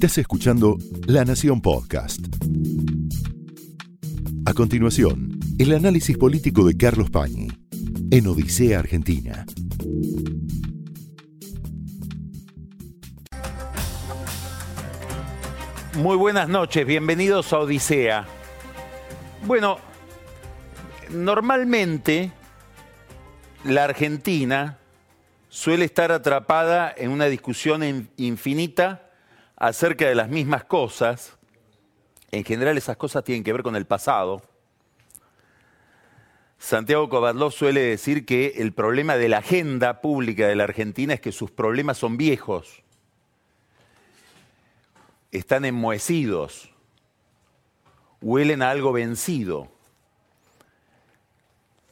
Estás escuchando La Nación Podcast. A continuación, el análisis político de Carlos Pañi en Odisea Argentina. Muy buenas noches, bienvenidos a Odisea. Bueno, normalmente la Argentina suele estar atrapada en una discusión infinita acerca de las mismas cosas. En general esas cosas tienen que ver con el pasado. Santiago Kovadlov suele decir que el problema de la agenda pública de la Argentina es que sus problemas son viejos, están enmohecidos, huelen a algo vencido.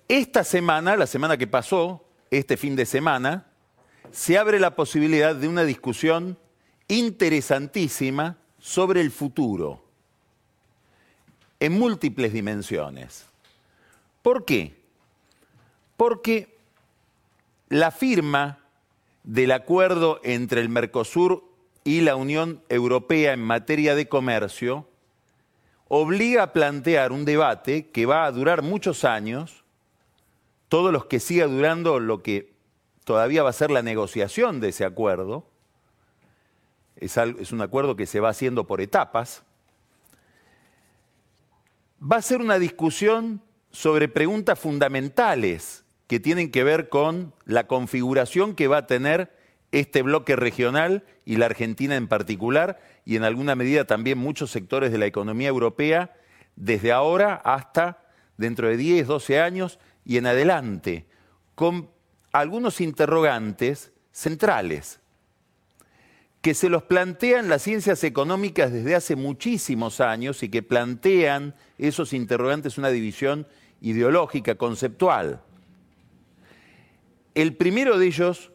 Esta semana, la semana que pasó, este fin de semana, se abre la posibilidad de una discusión interesantísima sobre el futuro, en múltiples dimensiones. ¿Por qué? Porque la firma del acuerdo entre el Mercosur y la Unión Europea en materia de comercio obliga a plantear un debate que va a durar muchos años, todos los que siga durando lo que todavía va a ser la negociación de ese acuerdo, es, un acuerdo que se va haciendo por etapas, va a ser una discusión sobre preguntas fundamentales que tienen que ver con la configuración que va a tener este bloque regional y la Argentina en particular, y en alguna medida también muchos sectores de la economía europea, desde ahora hasta dentro de 10, 12 años y en adelante, con algunos interrogantes centrales que se los plantean las ciencias económicas desde hace muchísimos años y que plantean esos interrogantes una división ideológica, conceptual. El primero de ellos,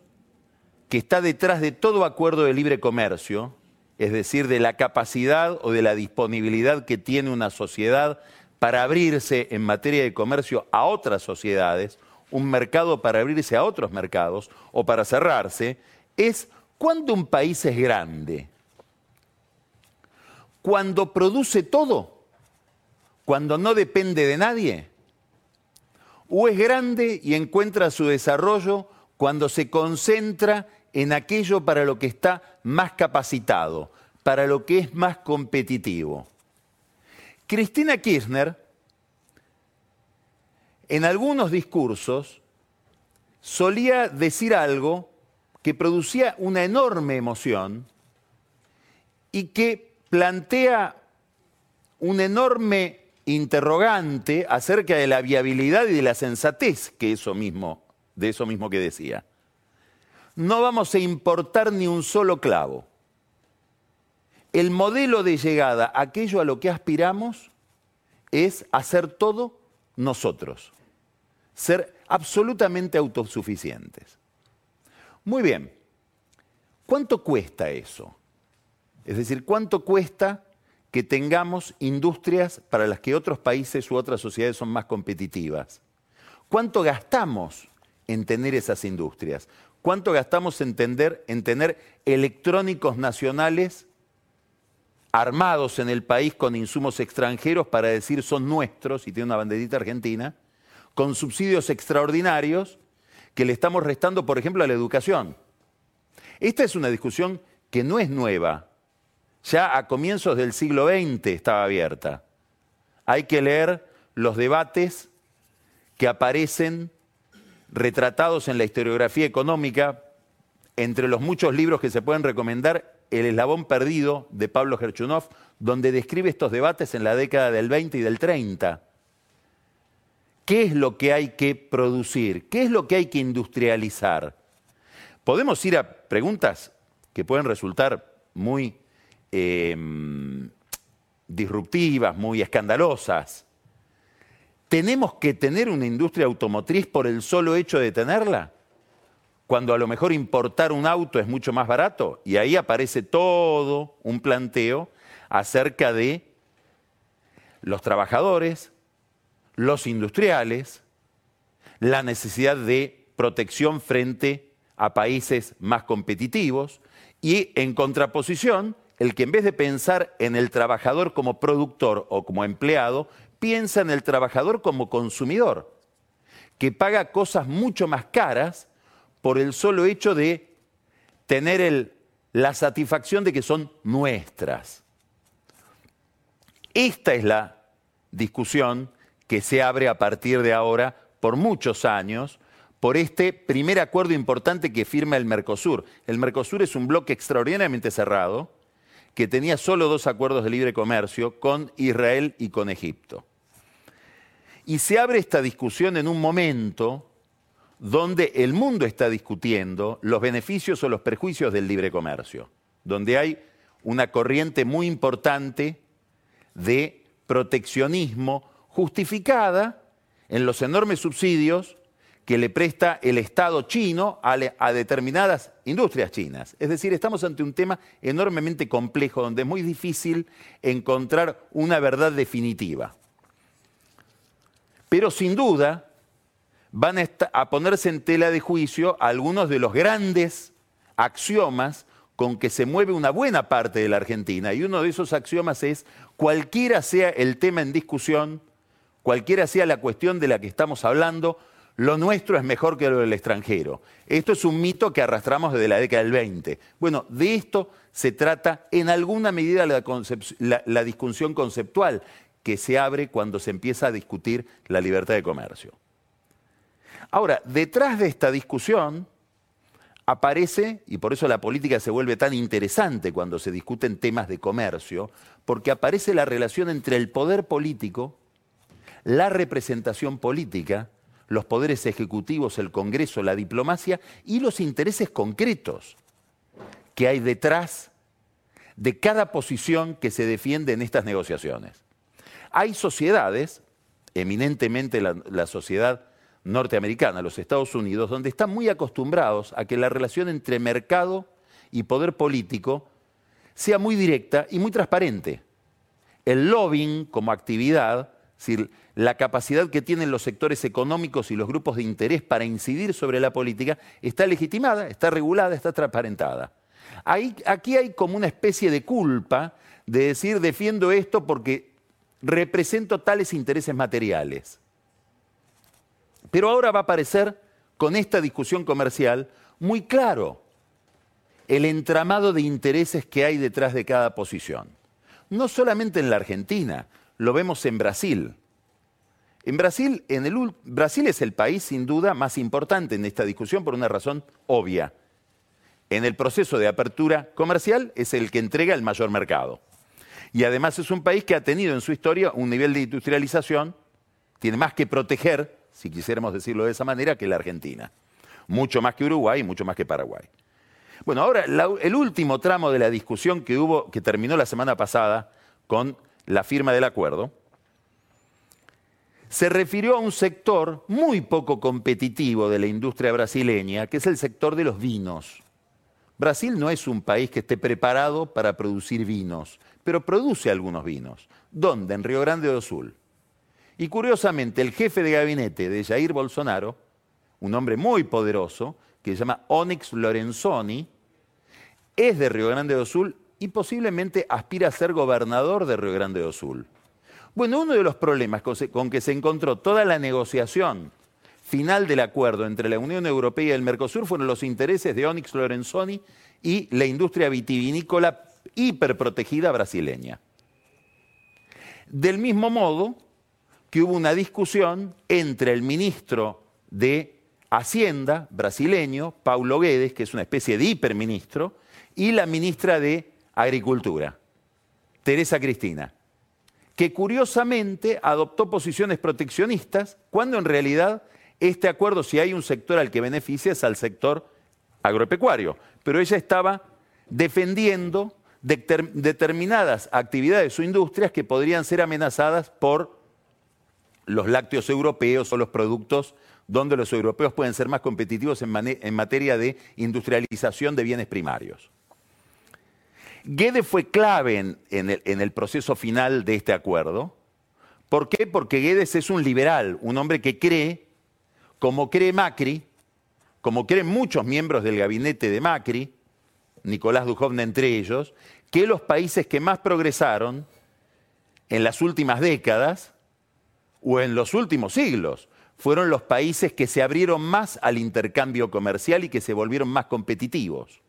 que está detrás de todo acuerdo de libre comercio, es decir, de la capacidad o de la disponibilidad que tiene una sociedad para abrirse en materia de comercio a otras sociedades, un mercado para abrirse a otros mercados o para cerrarse, es cuando un país es grande. Cuando produce todo, cuando no depende de nadie. O es grande y encuentra su desarrollo cuando se concentra en aquello para lo que está más capacitado, para lo que es más competitivo. Cristina Kirchner, en algunos discursos, solía decir algo que producía una enorme emoción y que plantea un enorme interrogante acerca de la viabilidad y de la sensatez de eso mismo que decía. No vamos a importar ni un solo clavo el modelo de llegada, aquello a lo que aspiramos, es hacer todo nosotros, ser absolutamente autosuficientes. Muy bien, ¿cuánto cuesta eso? Es decir, ¿cuánto cuesta que tengamos industrias para las que otros países u otras sociedades son más competitivas? ¿Cuánto gastamos en tener esas industrias? ¿Cuánto gastamos en, en tener electrónicos nacionales armados en el país con insumos extranjeros para decir son nuestros, y tiene una banderita argentina, con subsidios extraordinarios que le estamos restando, por ejemplo, a la educación. Esta es una discusión que no es nueva. Ya a comienzos del siglo XX estaba abierta. Hay que leer los debates que aparecen retratados en la historiografía económica, entre los muchos libros que se pueden recomendar, el eslabón perdido de Pablo Gerchunov, donde describe estos debates en la década del 20 y del 30. ¿Qué es lo que hay que producir? ¿Qué es lo que hay que industrializar? Podemos ir a preguntas que pueden resultar muy em, disruptivas, muy escandalosas. ¿Tenemos que tener una industria automotriz por el solo hecho de tenerla? Cuando a lo mejor importar un auto es mucho más barato. Y ahí aparece todo un planteo acerca de los trabajadores, los industriales, la necesidad de protección frente a países más competitivos Y en contraposición, el que en vez de pensar en el trabajador como productor o como empleado, piensa en el trabajador como consumidor, que paga cosas mucho más caras por el solo hecho de tener la satisfacción de que son nuestras. Esta es la discusión que se abre a partir de ahora por muchos años por este primer acuerdo importante que firma el Mercosur. El Mercosur es un bloque extraordinariamente cerrado que tenía solo dos acuerdos de libre comercio con Israel y con Egipto. Y se abre esta discusión en un momento donde el mundo está discutiendo los beneficios o los perjuicios del libre comercio, donde hay una corriente muy importante de proteccionismo justificada en los enormes subsidios que le presta el Estado chino a, determinadas industrias chinas. Es decir, estamos ante un tema enormemente complejo donde es muy difícil encontrar una verdad definitiva. Pero sin duda van a ponerse en tela de juicio algunos de los grandes axiomas con que se mueve una buena parte de la Argentina. Y uno de esos axiomas es, cualquiera sea el tema en discusión, cualquiera sea la cuestión de la que estamos hablando, lo nuestro es mejor que lo del extranjero. Esto es un mito que arrastramos desde la década del 20. Bueno, de esto se trata en alguna medida la, discusión conceptual que se abre cuando se empieza a discutir la libertad de comercio. Ahora, detrás de esta discusión aparece, y por eso la política se vuelve tan interesante cuando se discuten temas de comercio, porque aparece la relación entre el poder político, la representación política los poderes ejecutivos, el Congreso, la diplomacia y los intereses concretos que hay detrás de cada posición que se defiende en estas negociaciones. Hay sociedades, eminentemente la, sociedad norteamericana, los Estados Unidos, donde están muy acostumbrados a que la relación entre mercado y poder político sea muy directa y muy transparente. El lobbying como actividad decir, la capacidad que tienen los sectores económicos y los grupos de interés para incidir sobre la política está legitimada, está regulada, está transparentada. aquí hay como una especie de culpa de decir defiendo esto porque represento tales intereses materiales. Pero ahora va a aparecer con esta discusión comercial muy claro el entramado de intereses que hay detrás de cada posición. No solamente en la Argentina, lo vemos en Brasil. En Brasil, en el, Brasil es el país sin duda más importante en esta discusión por una razón obvia. En el proceso de apertura comercial es el que entrega el mayor mercado. Y además es un país que ha tenido en su historia un nivel de industrialización, tiene más que proteger, si quisiéramos decirlo de esa manera, que la Argentina. Mucho más que Uruguay y mucho más que Paraguay. Bueno, ahora el último tramo de la discusión que hubo, que terminó la semana pasada con la firma del acuerdo, se refirió a un sector muy poco competitivo de la industria brasileña, que es el sector de los vinos. Brasil no es un país que esté preparado para producir vinos, pero produce algunos vinos. ¿Dónde? En Río Grande do Sul. Y curiosamente, el jefe de gabinete de Jair Bolsonaro, un hombre muy poderoso, que se llama Onyx Lorenzoni, es de Río Grande do Sul y posiblemente aspira a ser gobernador de Río Grande do Sul. Bueno, uno de los problemas con que se encontró toda la negociación final del acuerdo entre la Unión Europea y el Mercosur fueron los intereses de Onyx Lorenzoni y la industria vitivinícola hiperprotegida brasileña. Del mismo modo que hubo una discusión entre el ministro de Hacienda brasileño, Paulo Guedes, que es una especie de hiperministro, y la ministra de Agricultura, Teresa Cristina, que curiosamente adoptó posiciones proteccionistas cuando en realidad este acuerdo, si hay un sector al que beneficia, es al sector agropecuario. Pero ella estaba defendiendo determinadas actividades o industrias que podrían ser amenazadas por los lácteos europeos o los productos donde los europeos pueden ser más competitivos en materia de industrialización de bienes primarios. Guedes fue clave en, el, proceso final de este acuerdo. ¿Por qué? Porque Guedes es un liberal, un hombre que cree, como cree Macri, como creen muchos miembros del gabinete de Macri, Nicolás Duhovne entre ellos, que los países que más progresaron en las últimas décadas o en los últimos siglos fueron los países que se abrieron más al intercambio comercial y que se volvieron más competitivos.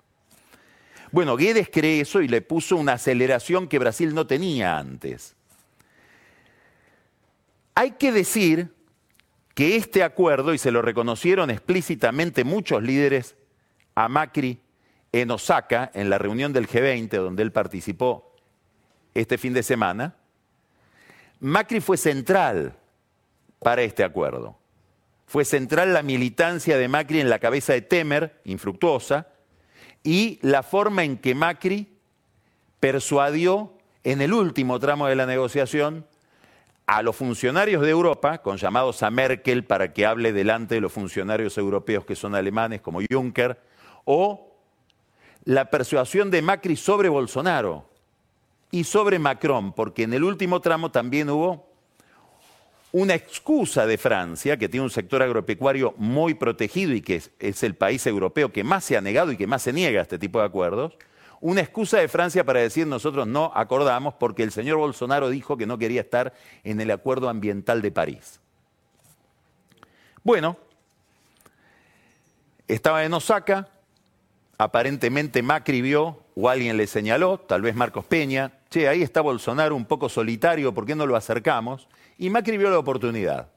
Bueno, Guedes cree eso y le puso una aceleración que Brasil no tenía antes. Hay que decir que este acuerdo, y se lo reconocieron explícitamente muchos líderes a Macri en Osaka, en la reunión del G20, donde él participó este fin de semana, Macri fue central para este acuerdo. Fue central la militancia de Macri en la cabeza de Temer, infructuosa, y la forma en que Macri persuadió en el último tramo de la negociación a los funcionarios de Europa, con llamados a Merkel para que hable delante de los funcionarios europeos que son alemanes, como Juncker, o la persuasión de Macri sobre Bolsonaro y sobre Macron, porque en el último tramo también hubo una excusa de Francia, que tiene un sector agropecuario muy protegido y que es, el país europeo que más se ha negado y que más se niega a este tipo de acuerdos, una excusa de Francia para decir nosotros no acordamos porque el señor Bolsonaro dijo que no quería estar en el acuerdo ambiental de París. Bueno, estaba en Osaka, aparentemente Macri vio o alguien le señaló, tal vez Marcos Peña, che, ahí está Bolsonaro un poco solitario, ¿por qué no lo acercamos? Y Macri vio la oportunidad.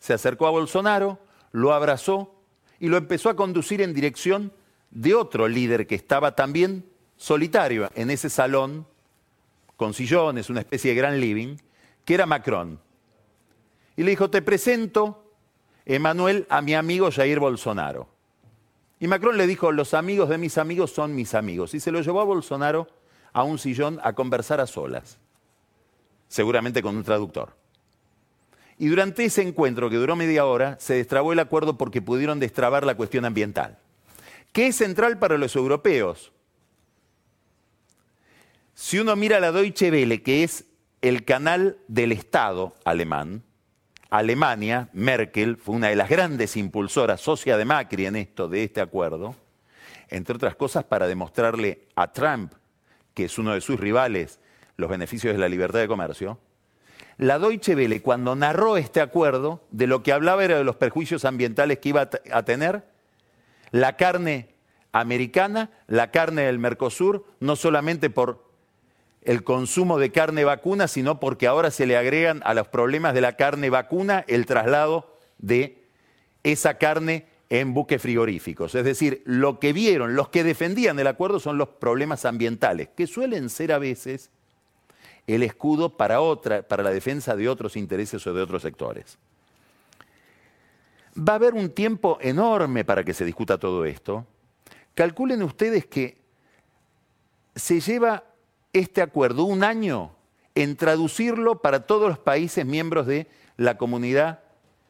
Se acercó a Bolsonaro, lo abrazó y lo empezó a conducir en dirección de otro líder que estaba también solitario en ese salón, con sillones, una especie de gran living, que era Macron. Y le dijo, te presento, Emanuel, a mi amigo Jair Bolsonaro. Y Macron le dijo, los amigos de mis amigos son mis amigos. Y se lo llevó a Bolsonaro a un sillón a conversar a solas, seguramente con un traductor. Y durante ese encuentro, que duró media hora, se destrabó el acuerdo porque pudieron destrabar la cuestión ambiental, que es central para los europeos. Si uno mira la Deutsche Welle, que es el canal del Estado alemán, Alemania, Merkel, fue una de las grandes impulsoras, socia de Macri en esto, de este acuerdo, entre otras cosas para demostrarle a Trump, que es uno de sus rivales, los beneficios de la libertad de comercio, la Deutsche Welle, cuando narró este acuerdo, de lo que hablaba era de los perjuicios ambientales que iba a tener la carne americana, la carne del Mercosur, no solamente por el consumo de carne vacuna, sino porque ahora se le agregan a los problemas de la carne vacuna el traslado de esa carne en buques frigoríficos. Es decir, lo que vieron, los que defendían el acuerdo son los problemas ambientales, que suelen ser a veces el escudo para, otra, para la defensa de otros intereses o de otros sectores. Va a haber un tiempo enorme para que se discuta todo esto. Calculen ustedes que se lleva este acuerdo un año en traducirlo para todos los países miembros de la comunidad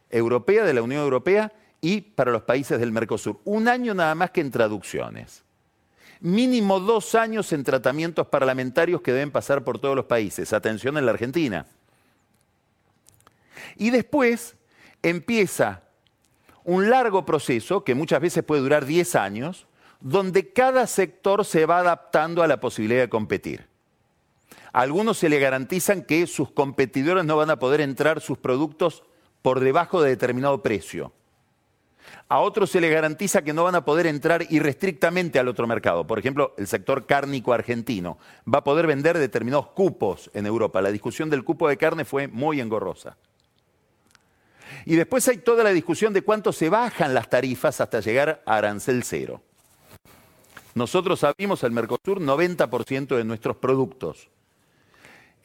europea, de la Unión Europea y para los países del Mercosur. Un año nada más que en traducciones mínimo dos años en tratamientos parlamentarios que deben pasar por todos los países. Atención en la Argentina. Y después empieza un largo proceso, que muchas veces puede durar 10 años, donde cada sector se va adaptando a la posibilidad de competir. A algunos se le garantizan que sus competidores no van a poder entrar sus productos por debajo de determinado precio a otros se les garantiza que no van a poder entrar irrestrictamente al otro mercado. Por ejemplo, el sector cárnico argentino va a poder vender determinados cupos en Europa. La discusión del cupo de carne fue muy engorrosa. Y después hay toda la discusión de cuánto se bajan las tarifas hasta llegar a arancel cero. Nosotros abrimos al Mercosur 90% de nuestros productos.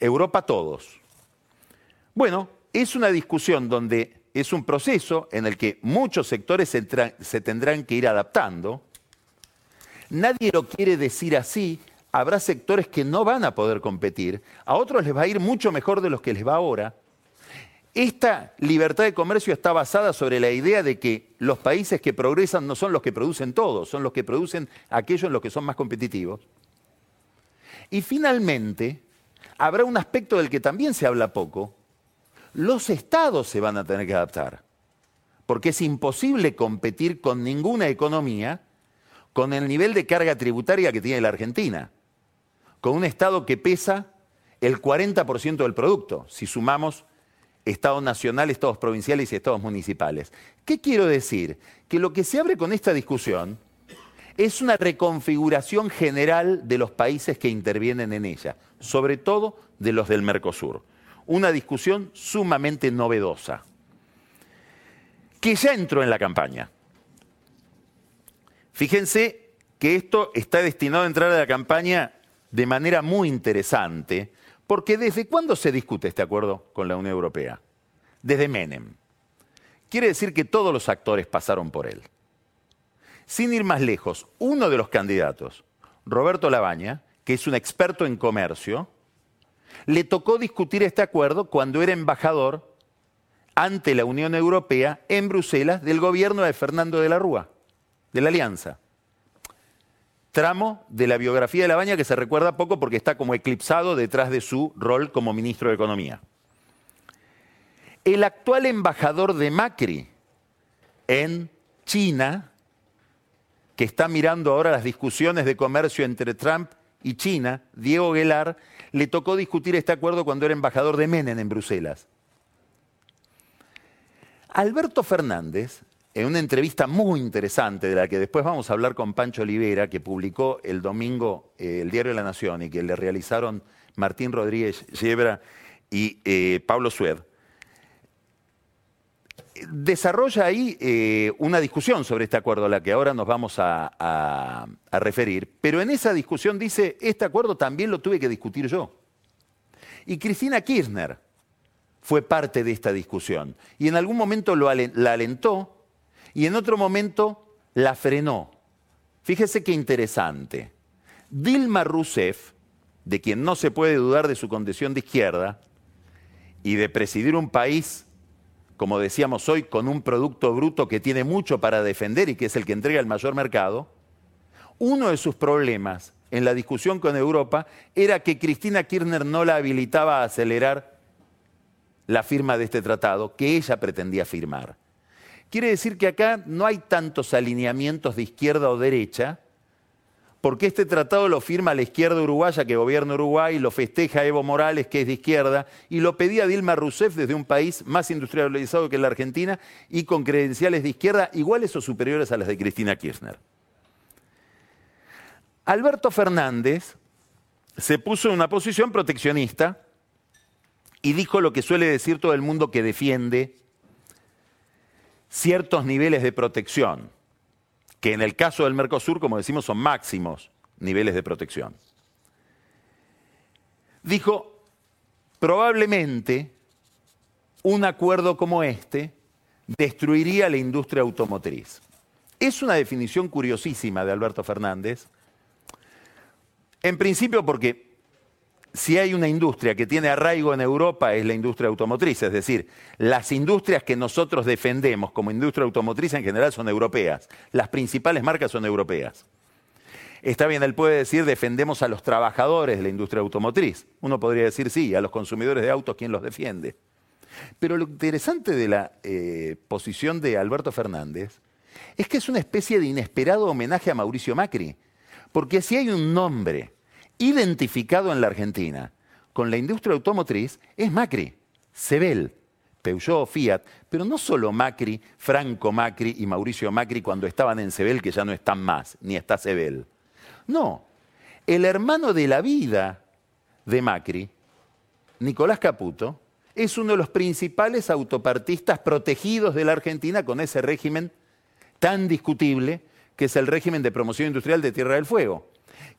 Europa todos. Bueno, es una discusión donde es un proceso en el que muchos sectores se, tendrán que ir adaptando. Nadie lo quiere decir así. Habrá sectores que no van a poder competir. A otros les va a ir mucho mejor de los que les va ahora. Esta libertad de comercio está basada sobre la idea de que los países que progresan no son los que producen todo, son los que producen aquellos en los que son más competitivos. Y finalmente, habrá un aspecto del que también se habla poco, los estados se van a tener que adaptar, porque es imposible competir con ninguna economía con el nivel de carga tributaria que tiene la Argentina, con un Estado que pesa el 40% del producto, si sumamos Estado nacional, Estados provinciales y Estados municipales. ¿Qué quiero decir? Que lo que se abre con esta discusión es una reconfiguración general de los países que intervienen en ella, sobre todo de los del Mercosur. Una discusión sumamente novedosa, que ya entró en la campaña. Fíjense que esto está destinado a entrar a la campaña de manera muy interesante, porque ¿desde cuándo se discute este acuerdo con la Unión Europea? Desde Menem. Quiere decir que todos los actores pasaron por él. Sin ir más lejos, uno de los candidatos, Roberto Labaña, que es un experto en comercio, le tocó discutir este acuerdo cuando era embajador ante la Unión Europea en Bruselas del gobierno de Fernando de la Rúa, de la Alianza. Tramo de la biografía de Labaña que se recuerda poco porque está como eclipsado detrás de su rol como ministro de Economía. El actual embajador de Macri en China, que está mirando ahora las discusiones de comercio entre Trump y China, Diego Guelar, le tocó discutir este acuerdo cuando era embajador de Menem en Bruselas. Alberto Fernández, en una entrevista muy interesante, de la que después vamos a hablar con Pancho Olivera, que publicó el domingo eh, el Diario de la Nación y que le realizaron Martín Rodríguez Yebra y eh, Pablo Sued, desarrolla ahí eh, una discusión sobre este acuerdo a la que ahora nos vamos a, referir, pero en esa discusión dice, este acuerdo también lo tuve que discutir yo. Y Cristina Kirchner fue parte de esta discusión y en algún momento la alentó y en otro momento la frenó. Fíjese qué interesante. Dilma Rousseff, de quien no se puede dudar de su condición de izquierda y de presidir un país como decíamos hoy, con un producto bruto que tiene mucho para defender y que es el que entrega el mayor mercado, uno de sus problemas en la discusión con Europa era que Cristina Kirchner no la habilitaba a acelerar la firma de este tratado que ella pretendía firmar. Quiere decir que acá no hay tantos alineamientos de izquierda o derecha, porque este tratado lo firma la izquierda uruguaya que gobierna Uruguay, lo festeja Evo Morales, que es de izquierda, y lo pedía Dilma Rousseff desde un país más industrializado que la Argentina y con credenciales de izquierda iguales o superiores a las de Cristina Kirchner. Alberto Fernández se puso en una posición proteccionista y dijo lo que suele decir todo el mundo que defiende ciertos niveles de protección que en el caso del Mercosur, como decimos, son máximos niveles de protección. Dijo, probablemente un acuerdo como este destruiría la industria automotriz. Es una definición curiosísima de Alberto Fernández, en principio porque si hay una industria que tiene arraigo en Europa es la industria automotriz, es decir, las industrias que nosotros defendemos como industria automotriz en general son europeas, las principales marcas son europeas. Está bien, él puede decir defendemos a los trabajadores de la industria automotriz. Uno podría decir sí, a los consumidores de autos, ¿quién los defiende? Pero lo interesante de la eh, posición de Alberto Fernández es que es una especie de inesperado homenaje a Mauricio Macri, porque si hay un nombre identificado en la Argentina con la industria automotriz es Macri, Sebel, Peugeot, Fiat, pero no solo Macri, Franco Macri y Mauricio Macri cuando estaban en Sebel, que ya no están más, ni está Sebel. No, el hermano de la vida de Macri, Nicolás Caputo, es uno de los principales autopartistas protegidos de la Argentina con ese régimen tan discutible que es el régimen de promoción industrial de Tierra del Fuego.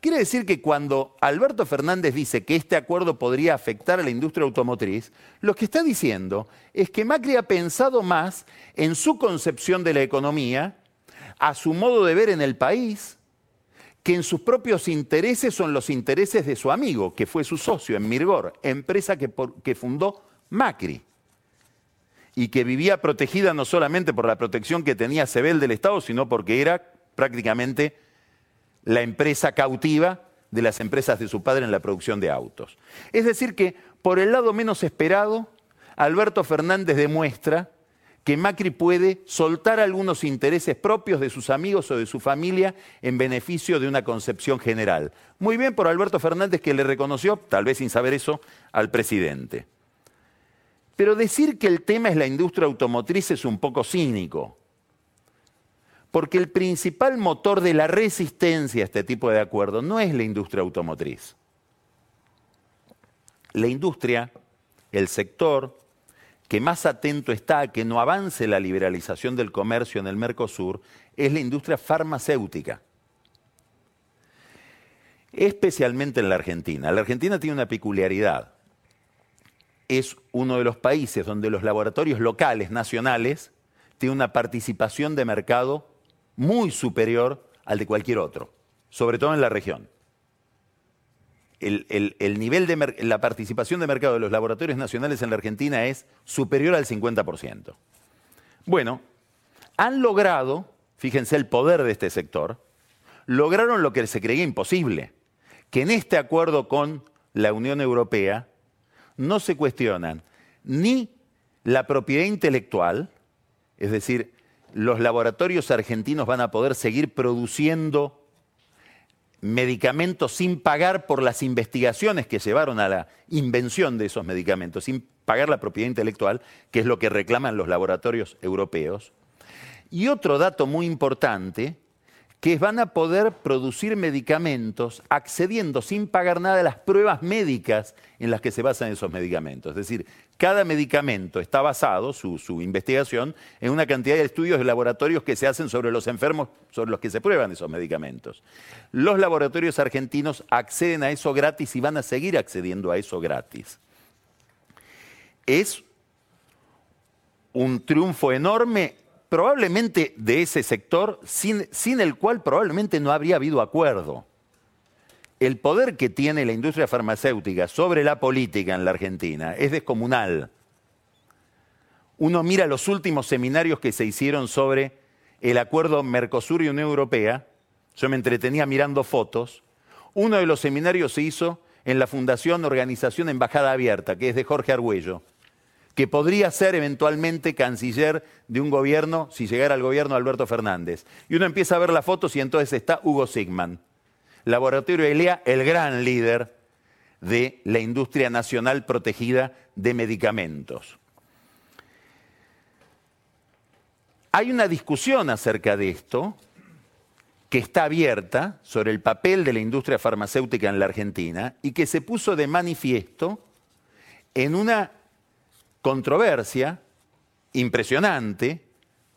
Quiere decir que cuando Alberto Fernández dice que este acuerdo podría afectar a la industria automotriz, lo que está diciendo es que Macri ha pensado más en su concepción de la economía, a su modo de ver en el país, que en sus propios intereses son los intereses de su amigo, que fue su socio en Mirgor, empresa que, que fundó Macri y que vivía protegida no solamente por la protección que tenía Sebel del Estado, sino porque era prácticamente la empresa cautiva de las empresas de su padre en la producción de autos. Es decir, que por el lado menos esperado, Alberto Fernández demuestra que Macri puede soltar algunos intereses propios de sus amigos o de su familia en beneficio de una concepción general. Muy bien por Alberto Fernández que le reconoció, tal vez sin saber eso, al presidente. Pero decir que el tema es la industria automotriz es un poco cínico, porque el principal motor de la resistencia a este tipo de acuerdo no es la industria automotriz. La industria, el sector, que más atento está a que no avance la liberalización del comercio en el Mercosur es la industria farmacéutica. Especialmente en la Argentina. La Argentina tiene una peculiaridad. Es uno de los países donde los laboratorios locales, nacionales, tienen una participación de mercado muy superior al de cualquier otro, sobre todo en la región el, nivel de la participación de mercado de los laboratorios nacionales en la Argentina es superior al 50%. Bueno, han logrado, fíjense el poder de este sector, lograron lo que se creía imposible, que en este acuerdo con la Unión Europea no se cuestionan ni la propiedad intelectual, es decir, los laboratorios argentinos van a poder seguir produciendo medicamentos sin pagar por las investigaciones que llevaron a la invención de esos medicamentos, sin pagar la propiedad intelectual, que es lo que reclaman los laboratorios europeos. Y otro dato muy importante que van a poder producir medicamentos accediendo sin pagar nada a las pruebas médicas en las que se basan esos medicamentos. Es decir, cada medicamento está basado, su, su, investigación, en una cantidad de estudios de laboratorios que se hacen sobre los enfermos sobre los que se prueban esos medicamentos. Los laboratorios argentinos acceden a eso gratis y van a seguir accediendo a eso gratis. Es un triunfo enorme probablemente de ese sector sin, sin, el cual probablemente no habría habido acuerdo. El poder que tiene la industria farmacéutica sobre la política en la Argentina es descomunal. Uno mira los últimos seminarios que se hicieron sobre el acuerdo Mercosur y Unión Europea. Yo me entretenía mirando fotos. Uno de los seminarios se hizo en la Fundación Organización Embajada Abierta, que es de Jorge Argüello que podría ser eventualmente canciller de un gobierno si llegara al gobierno Alberto Fernández. Y uno empieza a ver las fotos y entonces está Hugo Sigman, Laboratorio ELEA, el gran líder de la industria nacional protegida de medicamentos. Hay una discusión acerca de esto que está abierta sobre el papel de la industria farmacéutica en la Argentina y que se puso de manifiesto en una controversia impresionante,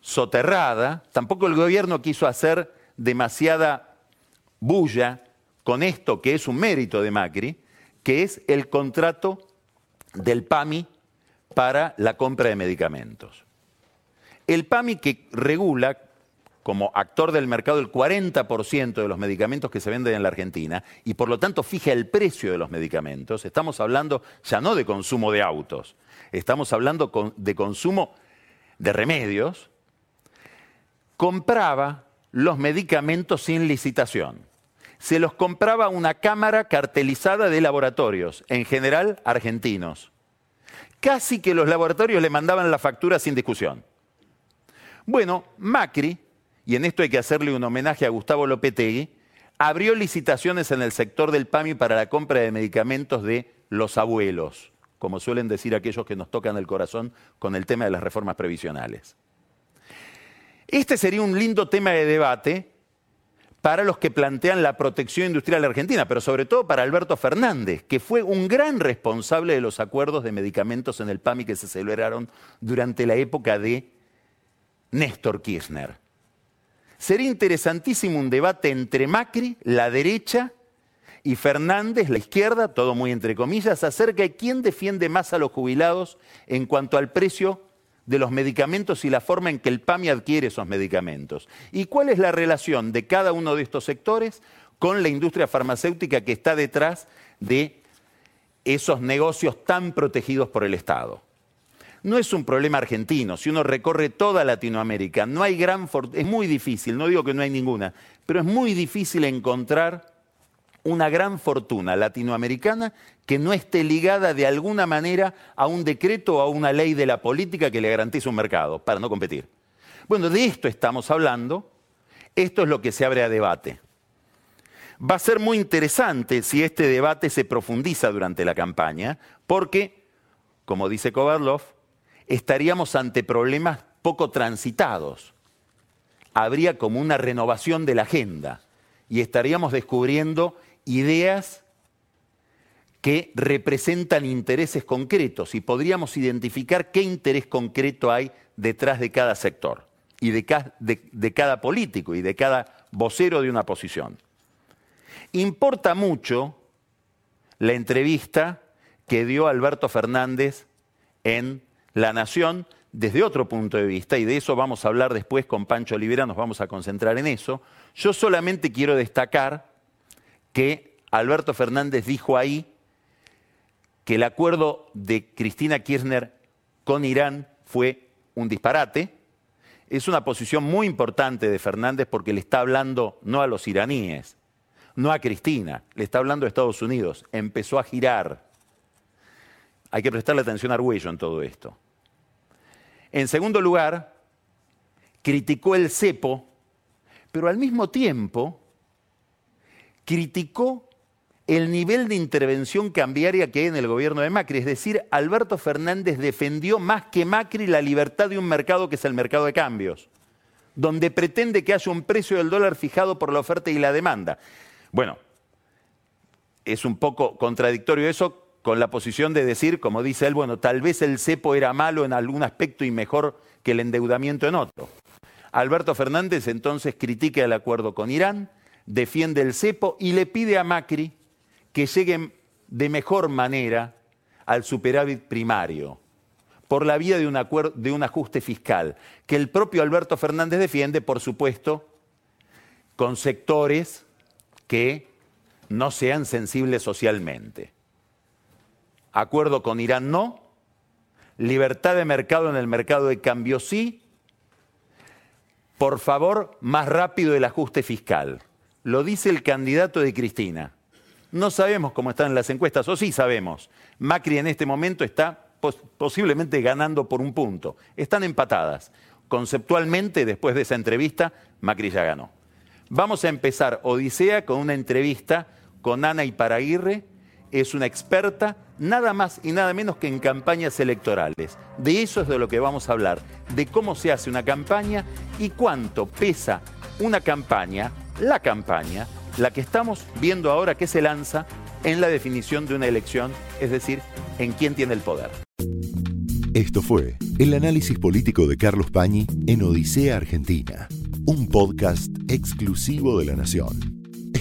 soterrada. Tampoco el gobierno quiso hacer demasiada bulla con esto que es un mérito de Macri, que es el contrato del PAMI para la compra de medicamentos. El PAMI que regula como actor del mercado el 40% de los medicamentos que se venden en la Argentina y por lo tanto fija el precio de los medicamentos, estamos hablando ya no de consumo de autos, estamos hablando de consumo de remedios, compraba los medicamentos sin licitación. Se los compraba una cámara cartelizada de laboratorios, en general argentinos. Casi que los laboratorios le mandaban la factura sin discusión. Bueno, Macri, y en esto hay que hacerle un homenaje a Gustavo Lopetegui, abrió licitaciones en el sector del PAMI para la compra de medicamentos de los abuelos como suelen decir aquellos que nos tocan el corazón con el tema de las reformas previsionales. Este sería un lindo tema de debate para los que plantean la protección industrial argentina, pero sobre todo para Alberto Fernández, que fue un gran responsable de los acuerdos de medicamentos en el PAMI que se celebraron durante la época de Néstor Kirchner. Sería interesantísimo un debate entre Macri, la derecha y Fernández, la izquierda, todo muy entre comillas, acerca de quién defiende más a los jubilados en cuanto al precio de los medicamentos y la forma en que el PAMI adquiere esos medicamentos. ¿Y cuál es la relación de cada uno de estos sectores con la industria farmacéutica que está detrás de esos negocios tan protegidos por el Estado? No es un problema argentino, si uno recorre toda Latinoamérica, no hay gran es muy difícil, no digo que no hay ninguna, pero es muy difícil encontrar una gran fortuna latinoamericana que no esté ligada de alguna manera a un decreto o a una ley de la política que le garantice un mercado para no competir. Bueno, de esto estamos hablando. Esto es lo que se abre a debate. Va a ser muy interesante si este debate se profundiza durante la campaña, porque, como dice Kovarlov, estaríamos ante problemas poco transitados. Habría como una renovación de la agenda y estaríamos descubriendo ideas que representan intereses concretos y podríamos identificar qué interés concreto hay detrás de cada sector y de, cada político y de cada vocero de una posición. Importa mucho la entrevista que dio Alberto Fernández en La Nación desde otro punto de vista, y de eso vamos a hablar después con Pancho Olivera, nos vamos a concentrar en eso. Yo solamente quiero destacar que Alberto Fernández dijo ahí que el acuerdo de Cristina Kirchner con Irán fue un disparate. Es una posición muy importante de Fernández porque le está hablando no a los iraníes, no a Cristina, le está hablando a Estados Unidos. Empezó a girar. Hay que prestarle atención a Arguello en todo esto. En segundo lugar, criticó el cepo, pero al mismo tiempo criticó el nivel de intervención cambiaria que hay en el gobierno de Macri. Es decir, Alberto Fernández defendió más que Macri la libertad de un mercado que es el mercado de cambios, donde pretende que haya un precio del dólar fijado por la oferta y la demanda. Bueno, es un poco contradictorio eso con la posición de decir, como dice él, bueno, tal vez el cepo era malo en algún aspecto y mejor que el endeudamiento en otro. Alberto Fernández entonces critica el acuerdo con Irán, defiende el cepo y le pide a Macri que lleguen de mejor manera al superávit primario por la vía de un, de un ajuste fiscal, que el propio Alberto Fernández defiende, por supuesto, con sectores que no sean sensibles socialmente. Acuerdo con Irán no, libertad de mercado en el mercado de cambio sí, por favor, más rápido el ajuste fiscal. Lo dice el candidato de Cristina. No sabemos cómo están las encuestas, o sí sabemos. Macri en este momento está posiblemente ganando por un punto. Están empatadas. Conceptualmente, después de esa entrevista, Macri ya ganó. Vamos a empezar Odisea con una entrevista con Ana Iparaguirre. Es una experta nada más y nada menos que en campañas electorales. De eso es de lo que vamos a hablar, de cómo se hace una campaña y cuánto pesa una campaña, la campaña, la que estamos viendo ahora que se lanza en la definición de una elección, es decir, en quién tiene el poder. Esto fue el análisis político de Carlos Pañi en Odisea Argentina, un podcast exclusivo de la Nación.